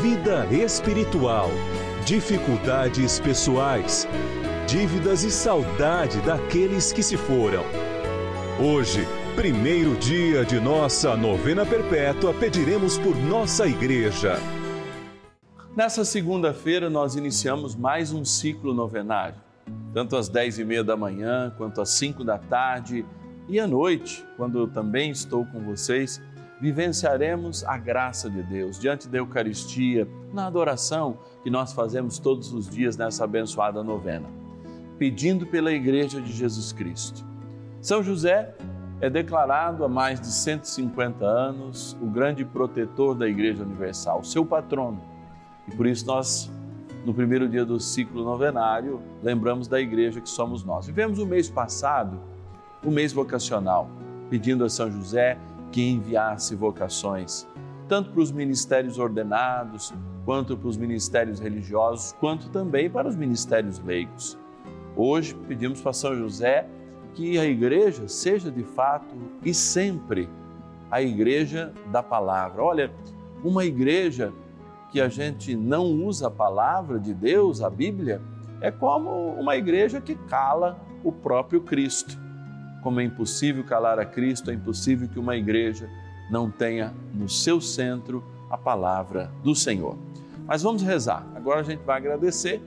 vida espiritual, dificuldades pessoais, dívidas e saudade daqueles que se foram. Hoje, primeiro dia de nossa novena perpétua, pediremos por nossa igreja. Nessa segunda-feira, nós iniciamos mais um ciclo novenário, tanto às dez e meia da manhã, quanto às cinco da tarde e à noite, quando eu também estou com vocês vivenciaremos a graça de Deus diante da Eucaristia, na adoração que nós fazemos todos os dias nessa abençoada novena, pedindo pela Igreja de Jesus Cristo. São José é declarado há mais de 150 anos o grande protetor da Igreja Universal, seu patrono. E por isso nós, no primeiro dia do ciclo novenário, lembramos da igreja que somos nós. Vivemos o mês passado, o mês vocacional, pedindo a São José que enviasse vocações, tanto para os ministérios ordenados, quanto para os ministérios religiosos, quanto também para os ministérios leigos. Hoje pedimos para São José que a igreja seja de fato e sempre a igreja da palavra. Olha, uma igreja que a gente não usa a palavra de Deus, a Bíblia, é como uma igreja que cala o próprio Cristo. Como é impossível calar a Cristo, é impossível que uma igreja não tenha no seu centro a palavra do Senhor. Mas vamos rezar. Agora a gente vai agradecer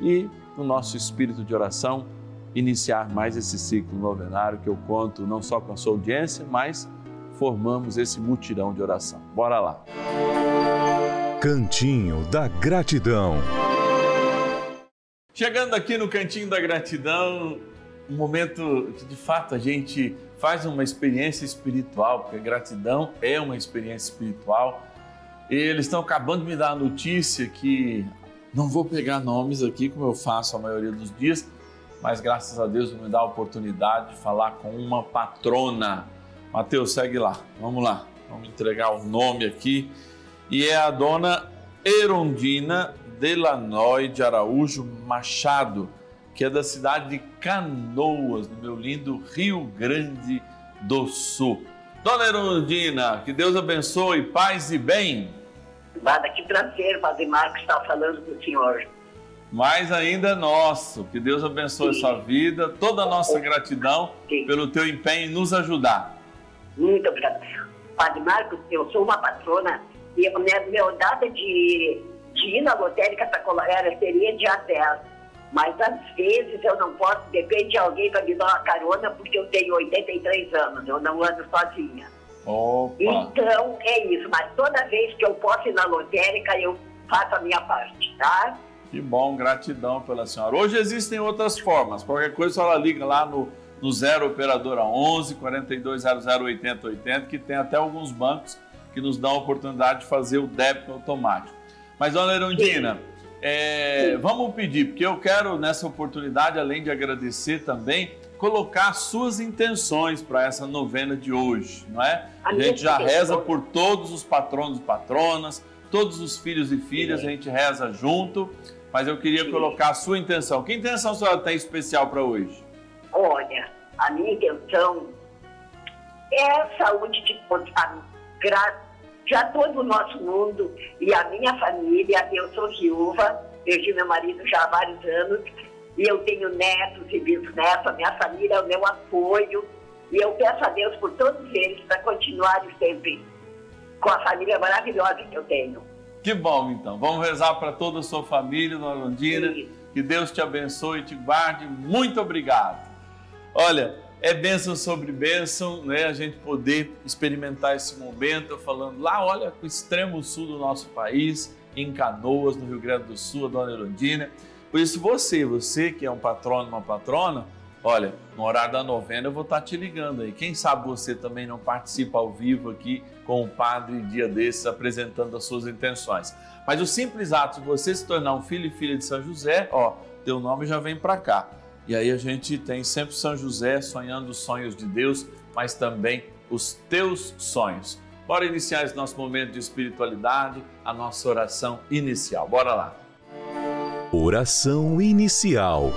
e, no nosso espírito de oração, iniciar mais esse ciclo novenário que eu conto não só com a sua audiência, mas formamos esse mutirão de oração. Bora lá. Cantinho da Gratidão. Chegando aqui no Cantinho da Gratidão, um momento que de fato a gente faz uma experiência espiritual, porque a gratidão é uma experiência espiritual. E eles estão acabando de me dar a notícia que não vou pegar nomes aqui, como eu faço a maioria dos dias, mas graças a Deus me dá a oportunidade de falar com uma patrona. Mateus, segue lá, vamos lá, vamos entregar o nome aqui. E é a dona Erondina Delanoy de Araújo Machado que é da cidade de Canoas, no meu lindo Rio Grande do Sul. Dona Erundina, que Deus abençoe, paz e bem. Vada, que prazer, Padre Marcos, estar falando com o senhor. Mais ainda nosso, que Deus abençoe Sim. sua vida, toda a nossa gratidão Sim. pelo teu empenho em nos ajudar. Muito obrigada. Padre Marcos, eu sou uma patrona e a minha, minha data de, de ir na lotérica para Colorado seria dia 10 mas às vezes eu não posso, depende de alguém para me dar uma carona, porque eu tenho 83 anos, eu não ando sozinha. Opa. Então é isso, mas toda vez que eu posso ir na lotérica, eu faço a minha parte, tá? Que bom, gratidão pela senhora. Hoje existem outras formas, qualquer coisa ela liga lá no, no 0 Operadora 11 4200 8080, que tem até alguns bancos que nos dão a oportunidade de fazer o débito automático. Mas, dona Erundina, Sim é, vamos pedir, porque eu quero nessa oportunidade, além de agradecer também, colocar suas intenções para essa novena de hoje, não é? A, a gente já reza por todos os patronos e patronas, todos os filhos e filhas, Sim. a gente reza junto, mas eu queria Sim. colocar a sua intenção. Que intenção a senhora tem especial para hoje? Olha, a minha intenção é a saúde de a, já todo o nosso mundo e a minha família. Eu sou viúva, perdi meu marido já há vários anos, e eu tenho netos e bisnetos, a minha família é o meu apoio. E eu peço a Deus por todos eles para continuarem sempre com a família maravilhosa que eu tenho. Que bom, então. Vamos rezar para toda a sua família, Dona Londrina. Que Deus te abençoe e te guarde. Muito obrigado. Olha, é bênção sobre bênção, né? A gente poder experimentar esse momento, falando lá, olha, o extremo sul do nosso país, em Canoas, no Rio Grande do Sul, a Dona Erundina. Por isso, você, você que é um patrono, uma patrona, olha, no horário da novena eu vou estar te ligando aí. Quem sabe você também não participa ao vivo aqui com o padre dia desses apresentando as suas intenções. Mas o simples ato de você se tornar um filho e filha de São José, ó, teu nome já vem para cá. E aí a gente tem sempre São José sonhando os sonhos de Deus, mas também os teus sonhos. Bora iniciar esse nosso momento de espiritualidade, a nossa oração inicial. Bora lá. Oração inicial.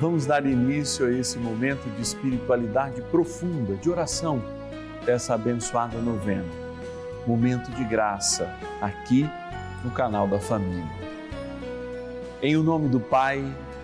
Vamos dar início a esse momento de espiritualidade profunda, de oração dessa abençoada novena. Momento de graça, aqui no canal da família. Em o nome do Pai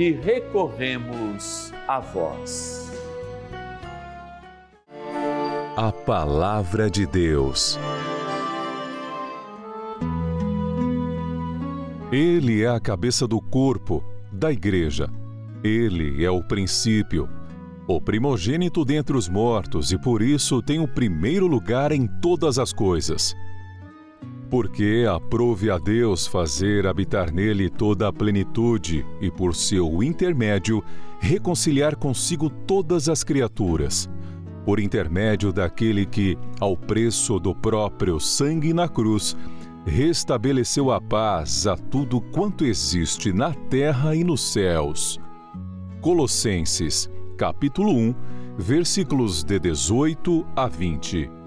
que recorremos a vós. A Palavra de Deus. Ele é a cabeça do corpo, da igreja. Ele é o princípio, o primogênito dentre os mortos e por isso tem o primeiro lugar em todas as coisas. Porque aprove a Deus fazer habitar nele toda a plenitude e, por seu intermédio, reconciliar consigo todas as criaturas. Por intermédio daquele que, ao preço do próprio sangue na cruz, restabeleceu a paz a tudo quanto existe na terra e nos céus. Colossenses, capítulo 1, versículos de 18 a 20.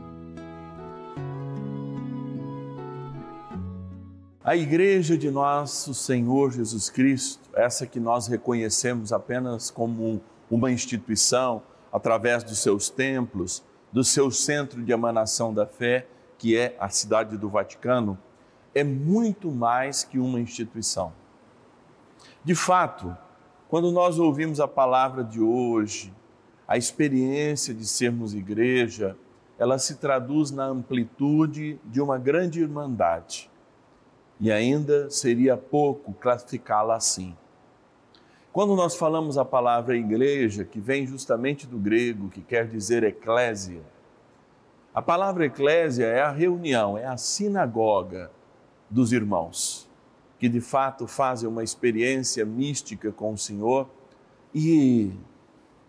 A igreja de nosso Senhor Jesus Cristo, essa que nós reconhecemos apenas como uma instituição, através dos seus templos, do seu centro de emanação da fé, que é a cidade do Vaticano, é muito mais que uma instituição. De fato, quando nós ouvimos a palavra de hoje, a experiência de sermos igreja, ela se traduz na amplitude de uma grande irmandade. E ainda seria pouco classificá-la assim. Quando nós falamos a palavra igreja, que vem justamente do grego, que quer dizer eclésia, a palavra eclésia é a reunião, é a sinagoga dos irmãos. que de fato fazem uma experiência mística com o Senhor e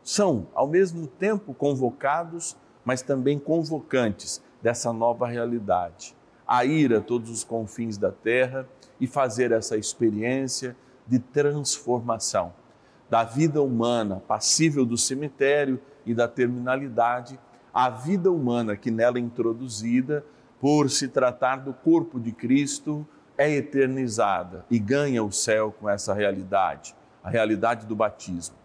são, ao mesmo tempo, convocados, mas também convocantes dessa nova realidade. A ir a todos os confins da terra e fazer essa experiência de transformação da vida humana passível do cemitério e da terminalidade, a vida humana que nela é introduzida, por se tratar do corpo de Cristo, é eternizada e ganha o céu com essa realidade, a realidade do batismo.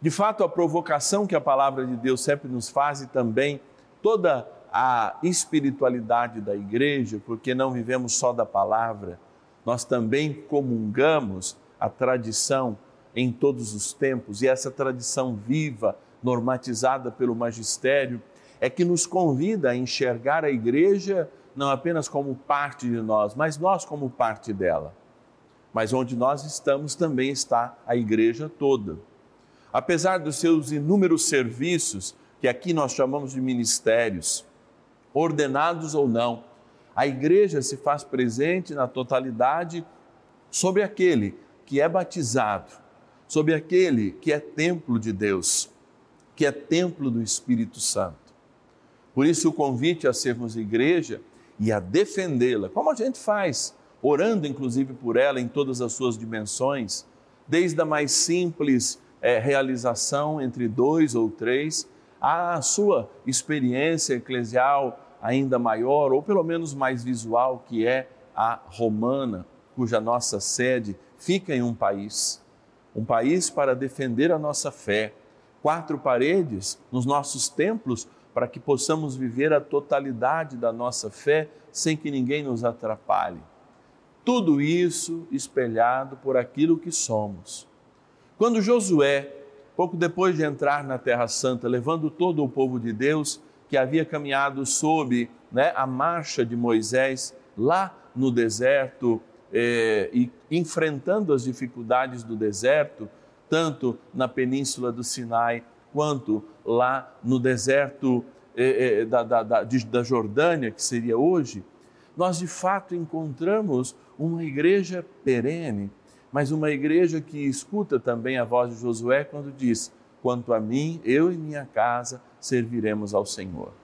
De fato, a provocação que a palavra de Deus sempre nos faz e também toda a espiritualidade da igreja, porque não vivemos só da palavra, nós também comungamos a tradição em todos os tempos e essa tradição viva, normatizada pelo magistério, é que nos convida a enxergar a igreja não apenas como parte de nós, mas nós como parte dela. Mas onde nós estamos também está a igreja toda. Apesar dos seus inúmeros serviços, que aqui nós chamamos de ministérios, ordenados ou não, a igreja se faz presente na totalidade sobre aquele que é batizado, sobre aquele que é templo de Deus, que é templo do Espírito Santo. Por isso, o convite a sermos igreja e a defendê-la, como a gente faz, orando inclusive por ela em todas as suas dimensões, desde a mais simples é, realização entre dois ou três, à sua experiência eclesial ainda maior, ou pelo menos mais visual, que é a romana, cuja nossa sede fica em um país. Um país para defender a nossa fé. Quatro paredes nos nossos templos para que possamos viver a totalidade da nossa fé sem que ninguém nos atrapalhe. Tudo isso espelhado por aquilo que somos. Quando Josué, pouco depois de entrar na Terra Santa, levando todo o povo de Deus que havia caminhado sob né, a marcha de Moisés lá no deserto eh, e enfrentando as dificuldades do deserto, tanto na península do Sinai quanto lá no deserto eh, eh, da, da, da, da Jordânia, que seria hoje, nós de fato encontramos uma igreja perene, mas uma igreja que escuta também a voz de Josué quando diz: Quanto a mim, eu e minha casa serviremos ao Senhor.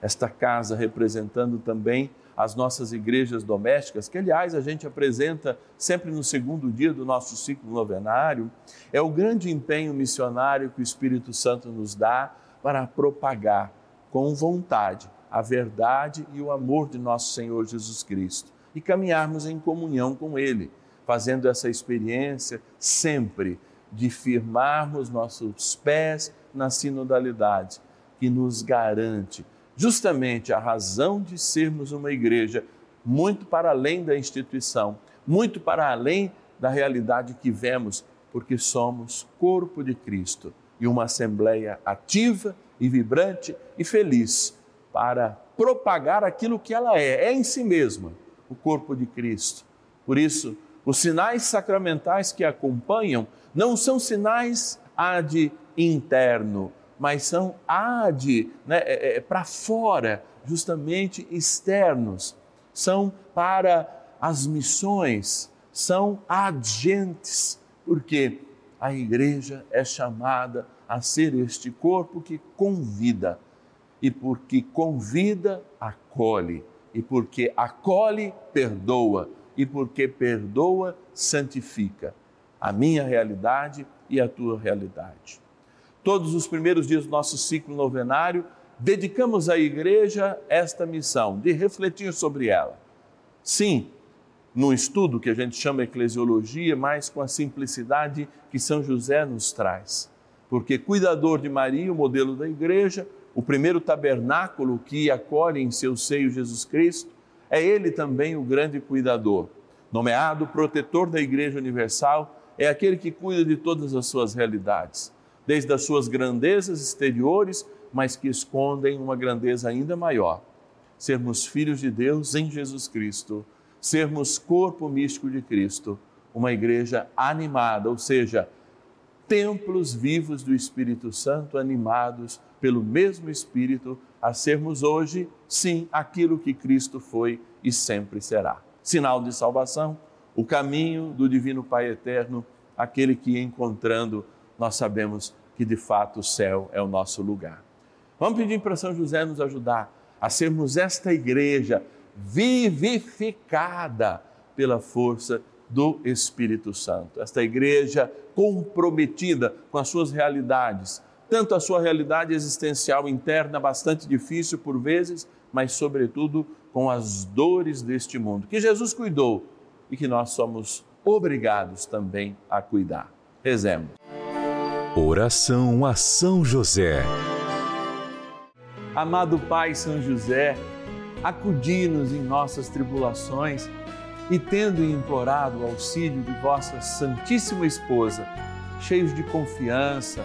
Esta casa representando também as nossas igrejas domésticas, que aliás a gente apresenta sempre no segundo dia do nosso ciclo novenário, é o grande empenho missionário que o Espírito Santo nos dá para propagar com vontade a verdade e o amor de nosso Senhor Jesus Cristo e caminharmos em comunhão com Ele, fazendo essa experiência sempre de firmarmos nossos pés na sinodalidade, que nos garante justamente a razão de sermos uma igreja muito para além da instituição, muito para além da realidade que vemos, porque somos corpo de Cristo e uma assembleia ativa e vibrante e feliz para propagar aquilo que ela é, é em si mesma, o corpo de Cristo. Por isso, os sinais sacramentais que acompanham não são sinais ad interno, mas são ad, né, é, é, para fora, justamente externos. São para as missões, são agentes, porque a igreja é chamada a ser este corpo que convida, e porque convida, acolhe, e porque acolhe, perdoa, e porque perdoa, santifica. A minha realidade e a tua realidade todos os primeiros dias do nosso ciclo novenário, dedicamos à igreja esta missão de refletir sobre ela. Sim, num estudo que a gente chama eclesiologia, mas com a simplicidade que São José nos traz. Porque cuidador de Maria, o modelo da igreja, o primeiro tabernáculo que acolhe em seu seio Jesus Cristo, é ele também o grande cuidador. Nomeado protetor da Igreja Universal, é aquele que cuida de todas as suas realidades desde as suas grandezas exteriores, mas que escondem uma grandeza ainda maior. Sermos filhos de Deus em Jesus Cristo, sermos corpo místico de Cristo, uma igreja animada, ou seja, templos vivos do Espírito Santo, animados pelo mesmo Espírito, a sermos hoje, sim, aquilo que Cristo foi e sempre será. Sinal de salvação, o caminho do Divino Pai Eterno, aquele que encontrando nós sabemos que de fato o céu é o nosso lugar. Vamos pedir para São José nos ajudar a sermos esta igreja vivificada pela força do Espírito Santo. Esta igreja comprometida com as suas realidades, tanto a sua realidade existencial interna, bastante difícil por vezes, mas, sobretudo, com as dores deste mundo, que Jesus cuidou e que nós somos obrigados também a cuidar. Rezemos. Oração a São José. Amado Pai São José, acudi-nos em nossas tribulações e, tendo implorado o auxílio de vossa Santíssima Esposa, cheios de confiança,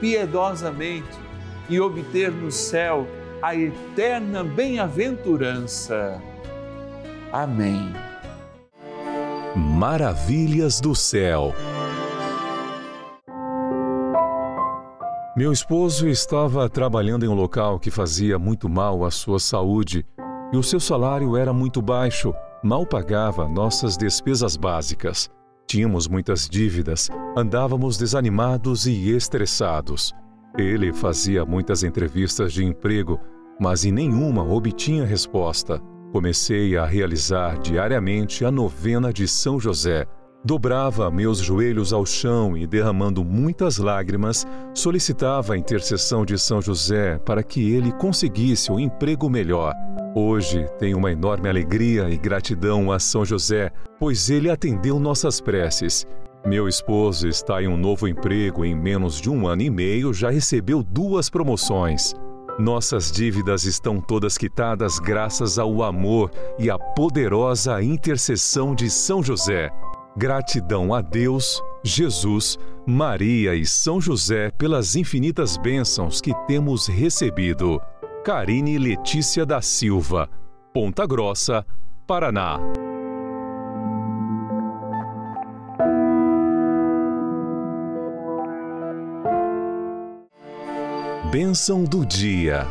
piedosamente e obter no céu a eterna bem-aventurança. Amém. Maravilhas do céu. Meu esposo estava trabalhando em um local que fazia muito mal à sua saúde e o seu salário era muito baixo, mal pagava nossas despesas básicas. Tínhamos muitas dívidas, andávamos desanimados e estressados. Ele fazia muitas entrevistas de emprego, mas em nenhuma obtinha resposta. Comecei a realizar diariamente a novena de São José. Dobrava meus joelhos ao chão e, derramando muitas lágrimas, solicitava a intercessão de São José para que ele conseguisse um emprego melhor. Hoje tenho uma enorme alegria e gratidão a São José, pois ele atendeu nossas preces meu esposo está em um novo emprego em menos de um ano e meio, já recebeu duas promoções. Nossas dívidas estão todas quitadas graças ao amor e à poderosa intercessão de São José. Gratidão a Deus, Jesus, Maria e São José pelas infinitas bênçãos que temos recebido. Carine Letícia da Silva, Ponta Grossa, Paraná. Bênção do dia.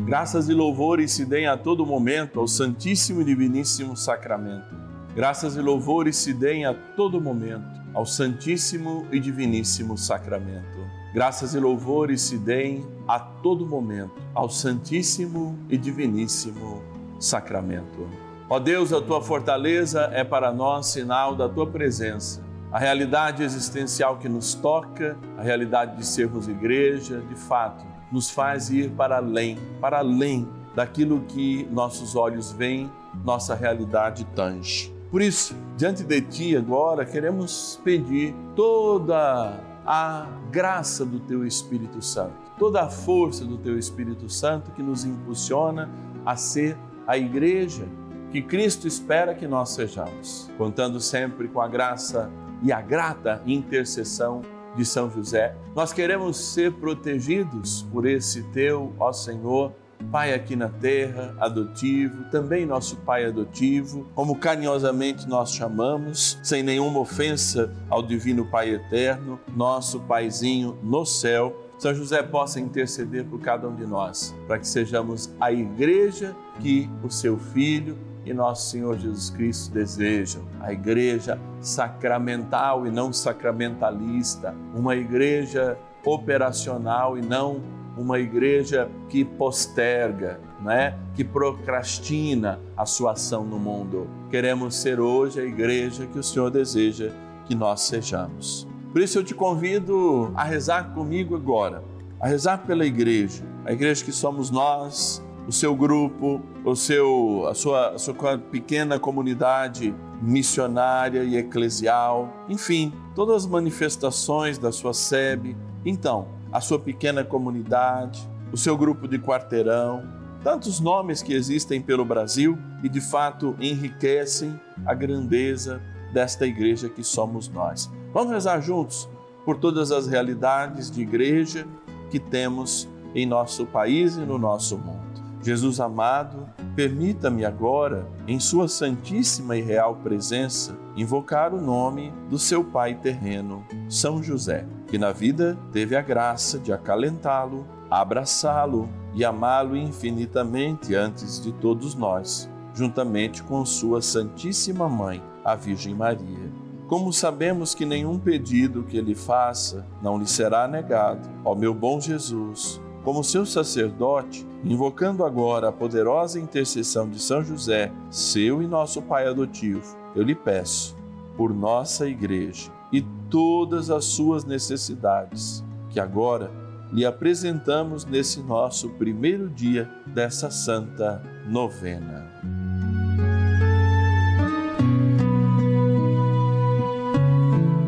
Graças e louvores se deem a todo momento ao Santíssimo e Diviníssimo Sacramento. Graças e louvores se deem a todo momento ao Santíssimo e Diviníssimo Sacramento. Graças e louvores se deem a todo momento ao Santíssimo e Diviníssimo Sacramento. Ó Deus, a tua fortaleza é para nós sinal da tua presença a realidade existencial que nos toca, a realidade de sermos igreja, de fato, nos faz ir para além, para além daquilo que nossos olhos veem, nossa realidade tange. Por isso, diante de Ti agora, queremos pedir toda a graça do Teu Espírito Santo, toda a força do Teu Espírito Santo que nos impulsiona a ser a igreja que Cristo espera que nós sejamos, contando sempre com a graça e a grata intercessão de São José. Nós queremos ser protegidos por esse teu, ó Senhor, Pai aqui na terra, adotivo, também nosso Pai adotivo, como carinhosamente nós chamamos, sem nenhuma ofensa ao Divino Pai eterno, nosso Paizinho no céu. São José possa interceder por cada um de nós, para que sejamos a igreja que o seu Filho e nosso Senhor Jesus Cristo desejam. A igreja sacramental e não sacramentalista, uma igreja operacional e não uma igreja que posterga, né? que procrastina a sua ação no mundo. Queremos ser hoje a igreja que o Senhor deseja que nós sejamos. Por isso eu te convido a rezar comigo agora, a rezar pela igreja, a igreja que somos nós, o seu grupo, o seu, a sua, a sua pequena comunidade missionária e eclesial, enfim, todas as manifestações da sua SEB. Então, a sua pequena comunidade, o seu grupo de quarteirão, tantos nomes que existem pelo Brasil e de fato enriquecem a grandeza desta igreja que somos nós. Vamos rezar juntos por todas as realidades de igreja que temos em nosso país e no nosso mundo. Jesus amado, permita-me agora, em Sua Santíssima e Real Presença, invocar o nome do seu Pai terreno, São José que na vida teve a graça de acalentá-lo, abraçá-lo e amá-lo infinitamente antes de todos nós, juntamente com sua Santíssima Mãe, a Virgem Maria. Como sabemos que nenhum pedido que ele faça não lhe será negado, ó meu bom Jesus, como seu sacerdote, invocando agora a poderosa intercessão de São José, seu e nosso Pai adotivo, eu lhe peço, por nossa Igreja e todas as suas necessidades, que agora lhe apresentamos nesse nosso primeiro dia dessa santa novena.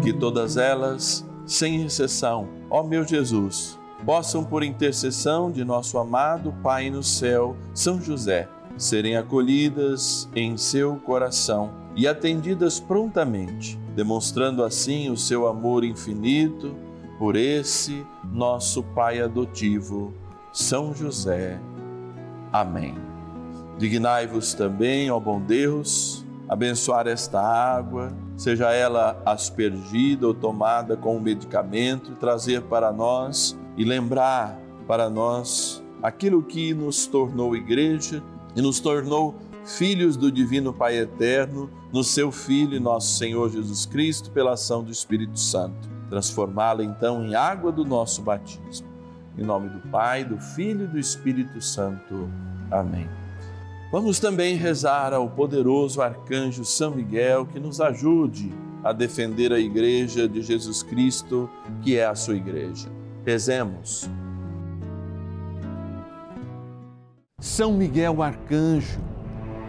Que todas elas, sem exceção, ó meu Jesus, possam, por intercessão de nosso amado Pai no céu, São José, serem acolhidas em seu coração e atendidas prontamente demonstrando assim o seu amor infinito por esse nosso Pai adotivo, São José. Amém. Dignai-vos também, ó bom Deus, abençoar esta água, seja ela aspergida ou tomada com um medicamento, trazer para nós e lembrar para nós aquilo que nos tornou igreja e nos tornou filhos do Divino Pai Eterno, no seu Filho e nosso Senhor Jesus Cristo, pela ação do Espírito Santo. Transformá-la então em água do nosso batismo. Em nome do Pai, do Filho e do Espírito Santo. Amém. Vamos também rezar ao poderoso arcanjo São Miguel que nos ajude a defender a igreja de Jesus Cristo, que é a sua igreja. Rezemos. São Miguel arcanjo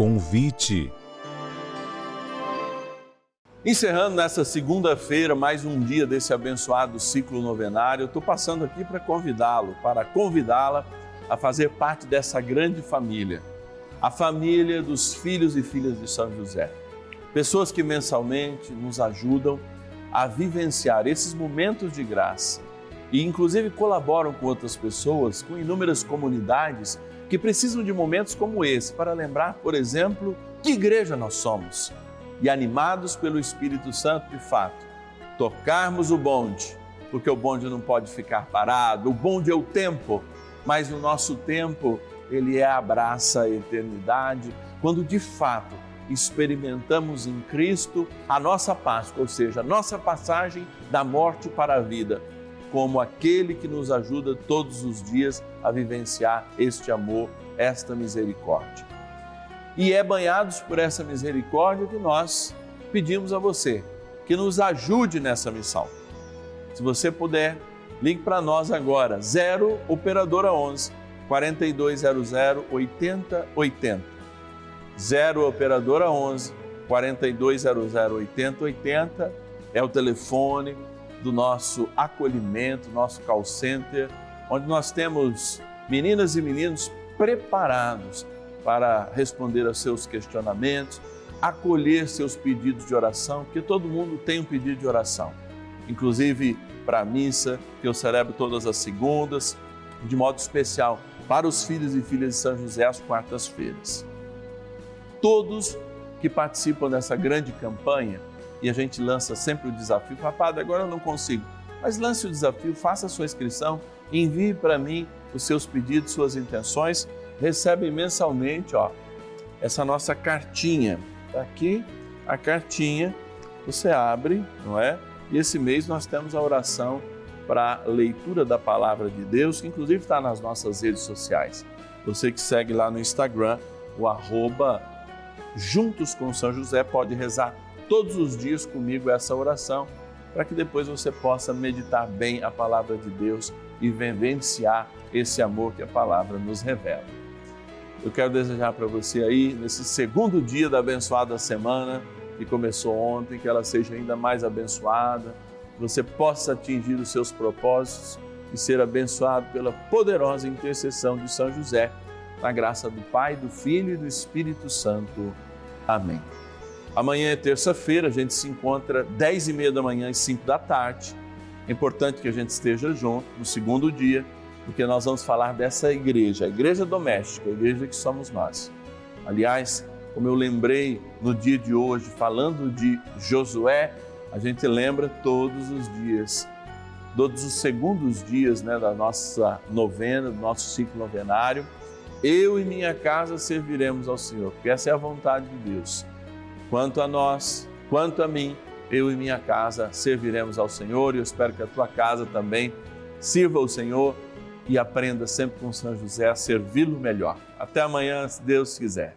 convite. Encerrando nessa segunda-feira mais um dia desse abençoado ciclo novenário, estou passando aqui para convidá-lo, para convidá-la a fazer parte dessa grande família, a família dos filhos e filhas de São José. Pessoas que mensalmente nos ajudam a vivenciar esses momentos de graça e, inclusive, colaboram com outras pessoas, com inúmeras comunidades que precisam de momentos como esse para lembrar, por exemplo, que igreja nós somos. E animados pelo Espírito Santo, de fato, tocarmos o bonde, porque o bonde não pode ficar parado, o bonde é o tempo, mas o nosso tempo, ele é abraça a eternidade, quando de fato experimentamos em Cristo a nossa Páscoa, ou seja, a nossa passagem da morte para a vida como aquele que nos ajuda todos os dias a vivenciar este amor, esta misericórdia. E é banhados por essa misericórdia que nós pedimos a você que nos ajude nessa missão. Se você puder, ligue para nós agora, 0 Operadora 11 4200 8080. 0 operadora 11 4200 8080 é o telefone do nosso acolhimento, nosso call center, onde nós temos meninas e meninos preparados para responder a seus questionamentos, acolher seus pedidos de oração, porque todo mundo tem um pedido de oração, inclusive para a missa, que eu celebro todas as segundas, de modo especial para os filhos e filhas de São José às quartas-feiras. Todos que participam dessa grande campanha, e a gente lança sempre o desafio, rapaz, agora eu não consigo, mas lance o desafio, faça a sua inscrição, envie para mim os seus pedidos, suas intenções, recebe mensalmente, ó, essa nossa cartinha. Tá aqui a cartinha, você abre, não é? E esse mês nós temos a oração para leitura da palavra de Deus, que inclusive está nas nossas redes sociais. Você que segue lá no Instagram, o arroba Juntos com São José, pode rezar todos os dias comigo essa oração, para que depois você possa meditar bem a palavra de Deus e vivenciar esse amor que a palavra nos revela. Eu quero desejar para você aí, nesse segundo dia da abençoada semana, que começou ontem, que ela seja ainda mais abençoada, que você possa atingir os seus propósitos e ser abençoado pela poderosa intercessão de São José, na graça do Pai, do Filho e do Espírito Santo. Amém. Amanhã é terça-feira, a gente se encontra 10 e meia da manhã e 5 da tarde. É importante que a gente esteja junto no segundo dia porque nós vamos falar dessa igreja, a igreja doméstica, a igreja que somos nós. Aliás, como eu lembrei no dia de hoje, falando de Josué, a gente lembra todos os dias, todos os segundos dias né, da nossa novena, do nosso ciclo novenário. Eu e minha casa serviremos ao Senhor, porque essa é a vontade de Deus. Quanto a nós, quanto a mim, eu e minha casa serviremos ao Senhor e eu espero que a tua casa também sirva ao Senhor e aprenda sempre com São José a servi-lo melhor. Até amanhã, se Deus quiser.